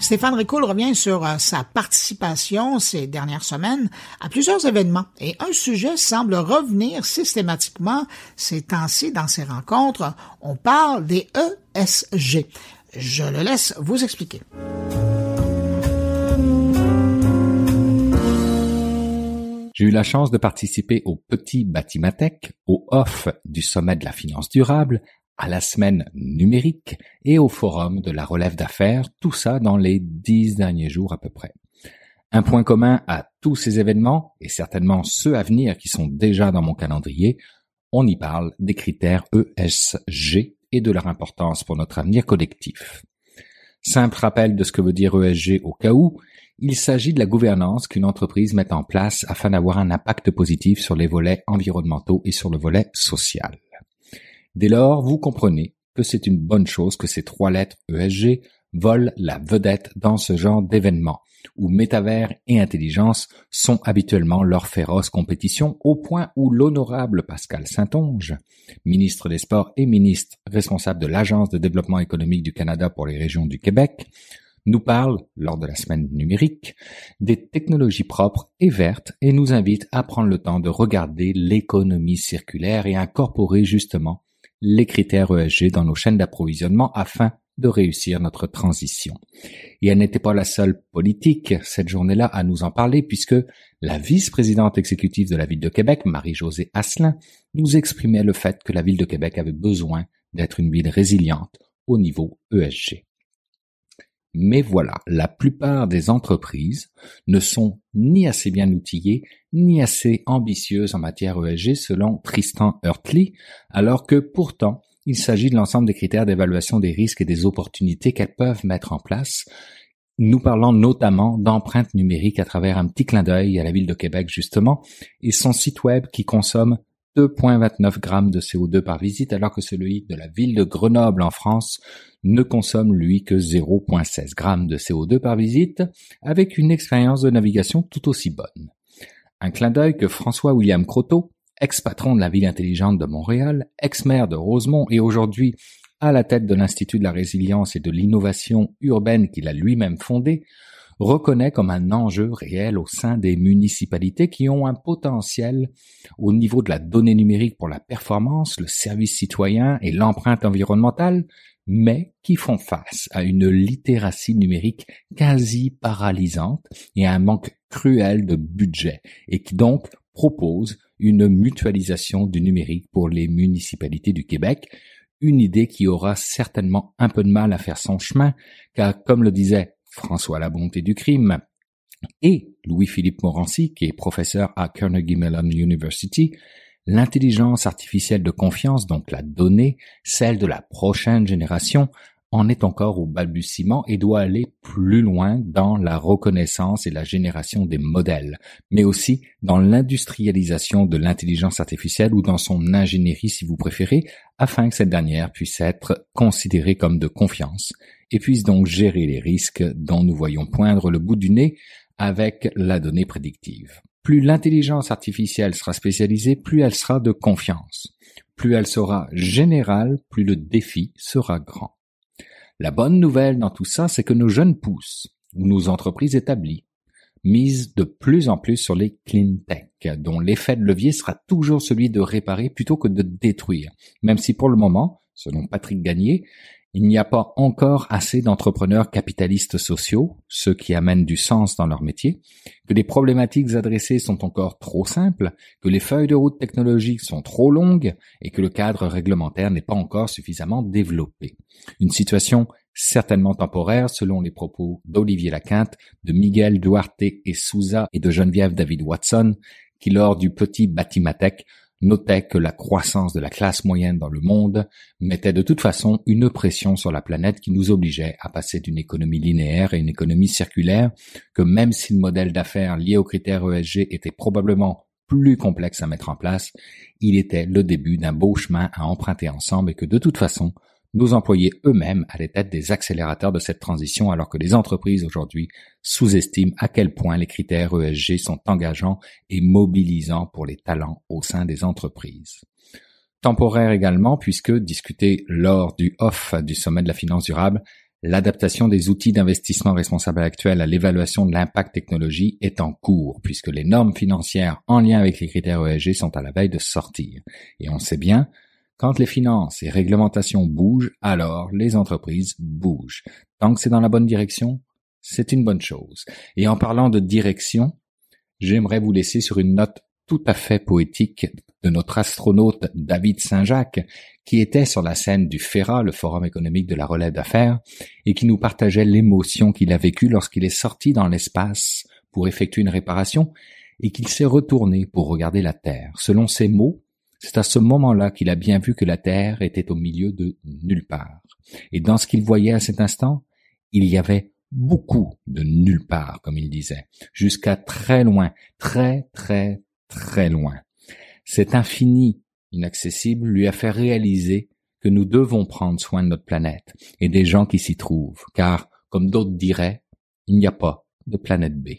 Stéphane Ricoul revient sur euh, sa participation ces dernières semaines à plusieurs événements et un sujet semble revenir systématiquement ces temps-ci dans ces rencontres. On parle des ESG. Je le laisse vous expliquer. J'ai eu la chance de participer au petit Batimatech, au off du sommet de la finance durable, à la semaine numérique et au forum de la relève d'affaires, tout ça dans les dix derniers jours à peu près. Un point commun à tous ces événements, et certainement ceux à venir qui sont déjà dans mon calendrier, on y parle des critères ESG et de leur importance pour notre avenir collectif. Simple rappel de ce que veut dire ESG au cas où, il s'agit de la gouvernance qu'une entreprise met en place afin d'avoir un impact positif sur les volets environnementaux et sur le volet social. Dès lors, vous comprenez que c'est une bonne chose que ces trois lettres ESG volent la vedette dans ce genre d'événement, où métavers et intelligence sont habituellement leur féroce compétition au point où l'honorable Pascal Saint-Onge, ministre des Sports et ministre responsable de l'Agence de développement économique du Canada pour les régions du Québec, nous parle, lors de la semaine numérique, des technologies propres et vertes et nous invite à prendre le temps de regarder l'économie circulaire et incorporer justement les critères ESG dans nos chaînes d'approvisionnement afin de réussir notre transition. Et elle n'était pas la seule politique cette journée-là à nous en parler puisque la vice-présidente exécutive de la ville de Québec, Marie-Josée Asselin, nous exprimait le fait que la ville de Québec avait besoin d'être une ville résiliente au niveau ESG. Mais voilà, la plupart des entreprises ne sont ni assez bien outillées, ni assez ambitieuses en matière ESG selon Tristan Hurtley, alors que pourtant, il s'agit de l'ensemble des critères d'évaluation des risques et des opportunités qu'elles peuvent mettre en place. Nous parlons notamment d'empreintes numériques à travers un petit clin d'œil à la ville de Québec justement, et son site web qui consomme 2,29 grammes de CO2 par visite, alors que celui de la ville de Grenoble en France ne consomme lui que 0,16 grammes de CO2 par visite, avec une expérience de navigation tout aussi bonne. Un clin d'œil que François William Croteau, ex-patron de la ville intelligente de Montréal, ex-maire de Rosemont et aujourd'hui à la tête de l'Institut de la résilience et de l'innovation urbaine qu'il a lui-même fondé, reconnaît comme un enjeu réel au sein des municipalités qui ont un potentiel au niveau de la donnée numérique pour la performance, le service citoyen et l'empreinte environnementale, mais qui font face à une littératie numérique quasi paralysante et à un manque cruel de budget et qui donc proposent une mutualisation du numérique pour les municipalités du Québec, une idée qui aura certainement un peu de mal à faire son chemin, car comme le disait François Labonté du crime, et Louis-Philippe Morancy, qui est professeur à Carnegie Mellon University, l'intelligence artificielle de confiance, donc la donnée, celle de la prochaine génération, en est encore au balbutiement et doit aller plus loin dans la reconnaissance et la génération des modèles, mais aussi dans l'industrialisation de l'intelligence artificielle ou dans son ingénierie si vous préférez, afin que cette dernière puisse être considérée comme de confiance et puisse donc gérer les risques dont nous voyons poindre le bout du nez avec la donnée prédictive. Plus l'intelligence artificielle sera spécialisée, plus elle sera de confiance. Plus elle sera générale, plus le défi sera grand. La bonne nouvelle dans tout ça, c'est que nos jeunes pousses, ou nos entreprises établies, misent de plus en plus sur les clean tech, dont l'effet de levier sera toujours celui de réparer plutôt que de détruire, même si pour le moment, selon Patrick Gagné, il n'y a pas encore assez d'entrepreneurs capitalistes sociaux, ceux qui amènent du sens dans leur métier, que les problématiques adressées sont encore trop simples, que les feuilles de route technologiques sont trop longues et que le cadre réglementaire n'est pas encore suffisamment développé. Une situation certainement temporaire selon les propos d'Olivier Laquinte, de Miguel Duarte et Souza et de Geneviève David Watson, qui lors du petit Batimatech notait que la croissance de la classe moyenne dans le monde mettait de toute façon une pression sur la planète qui nous obligeait à passer d'une économie linéaire à une économie circulaire, que même si le modèle d'affaires lié aux critères ESG était probablement plus complexe à mettre en place, il était le début d'un beau chemin à emprunter ensemble et que de toute façon, nos employés eux-mêmes allaient être des accélérateurs de cette transition alors que les entreprises aujourd'hui sous-estiment à quel point les critères ESG sont engageants et mobilisants pour les talents au sein des entreprises. Temporaire également puisque discuté lors du off du sommet de la finance durable, L'adaptation des outils d'investissement responsable actuels à l'évaluation de l'impact technologie est en cours, puisque les normes financières en lien avec les critères ESG sont à la veille de sortir. Et on sait bien, quand les finances et réglementations bougent, alors les entreprises bougent. Tant que c'est dans la bonne direction, c'est une bonne chose. Et en parlant de direction, j'aimerais vous laisser sur une note tout à fait poétique de notre astronaute David Saint-Jacques, qui était sur la scène du FERA, le Forum économique de la relève d'affaires, et qui nous partageait l'émotion qu'il a vécue lorsqu'il est sorti dans l'espace pour effectuer une réparation et qu'il s'est retourné pour regarder la Terre. Selon ses mots, c'est à ce moment-là qu'il a bien vu que la Terre était au milieu de nulle part. Et dans ce qu'il voyait à cet instant, il y avait beaucoup de nulle part, comme il disait, jusqu'à très loin, très très très loin. Cet infini inaccessible lui a fait réaliser que nous devons prendre soin de notre planète et des gens qui s'y trouvent, car, comme d'autres diraient, il n'y a pas de planète B.